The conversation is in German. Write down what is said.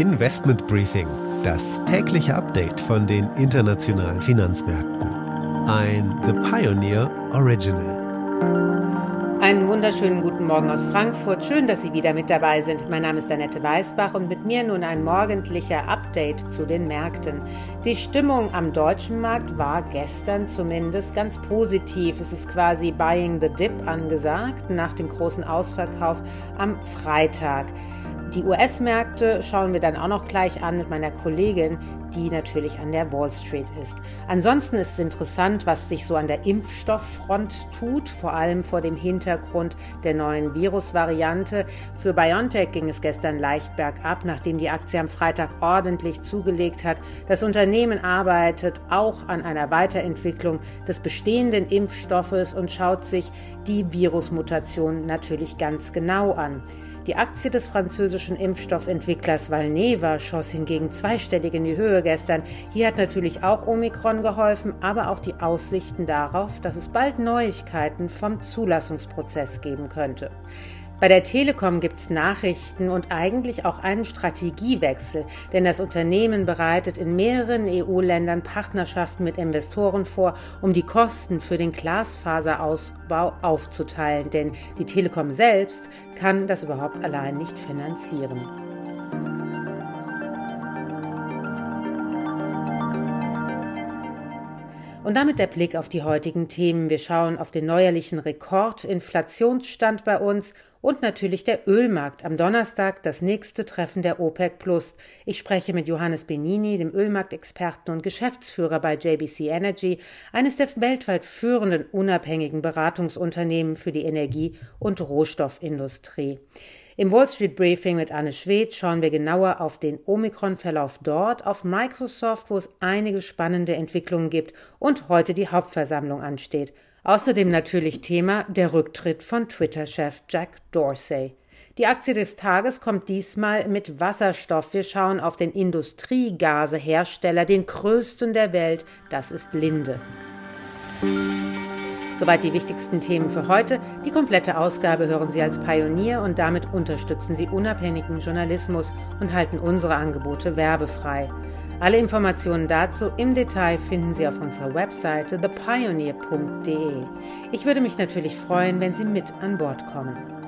Investment Briefing, das tägliche Update von den internationalen Finanzmärkten. Ein The Pioneer Original. Einen wunderschönen guten Morgen aus Frankfurt. Schön, dass Sie wieder mit dabei sind. Mein Name ist Annette Weißbach und mit mir nun ein morgendlicher Update zu den Märkten. Die Stimmung am deutschen Markt war gestern zumindest ganz positiv. Es ist quasi Buying the Dip angesagt nach dem großen Ausverkauf am Freitag. Die US-Märkte schauen wir dann auch noch gleich an mit meiner Kollegin, die natürlich an der Wall Street ist. Ansonsten ist es interessant, was sich so an der Impfstofffront tut, vor allem vor dem Hintergrund der neuen Virusvariante. Für BioNTech ging es gestern leicht bergab, nachdem die Aktie am Freitag ordentlich zugelegt hat. Das Unternehmen arbeitet auch an einer Weiterentwicklung des bestehenden Impfstoffes und schaut sich die Virusmutation natürlich ganz genau an. Die Aktie des französischen Impfstoffentwicklers Valneva schoss hingegen zweistellig in die Höhe gestern. Hier hat natürlich auch Omikron geholfen, aber auch die Aussichten darauf, dass es bald Neuigkeiten vom Zulassungsprozess geben könnte. Bei der Telekom gibt es Nachrichten und eigentlich auch einen Strategiewechsel, denn das Unternehmen bereitet in mehreren EU-Ländern Partnerschaften mit Investoren vor, um die Kosten für den Glasfaserausbau aufzuteilen, denn die Telekom selbst kann das überhaupt allein nicht finanzieren. Und damit der Blick auf die heutigen Themen. Wir schauen auf den neuerlichen Rekordinflationsstand bei uns und natürlich der Ölmarkt. Am Donnerstag das nächste Treffen der OPEC Plus. Ich spreche mit Johannes Benini, dem Ölmarktexperten und Geschäftsführer bei JBC Energy, eines der weltweit führenden unabhängigen Beratungsunternehmen für die Energie- und Rohstoffindustrie. Im Wall Street Briefing mit Anne Schwedt schauen wir genauer auf den Omikron-Verlauf dort, auf Microsoft, wo es einige spannende Entwicklungen gibt und heute die Hauptversammlung ansteht. Außerdem natürlich Thema der Rücktritt von Twitter-Chef Jack Dorsey. Die Aktie des Tages kommt diesmal mit Wasserstoff. Wir schauen auf den Industriegasehersteller, den größten der Welt, das ist Linde. Soweit die wichtigsten Themen für heute. Die komplette Ausgabe hören Sie als Pionier und damit unterstützen Sie unabhängigen Journalismus und halten unsere Angebote werbefrei. Alle Informationen dazu im Detail finden Sie auf unserer Webseite thepioneer.de. Ich würde mich natürlich freuen, wenn Sie mit an Bord kommen.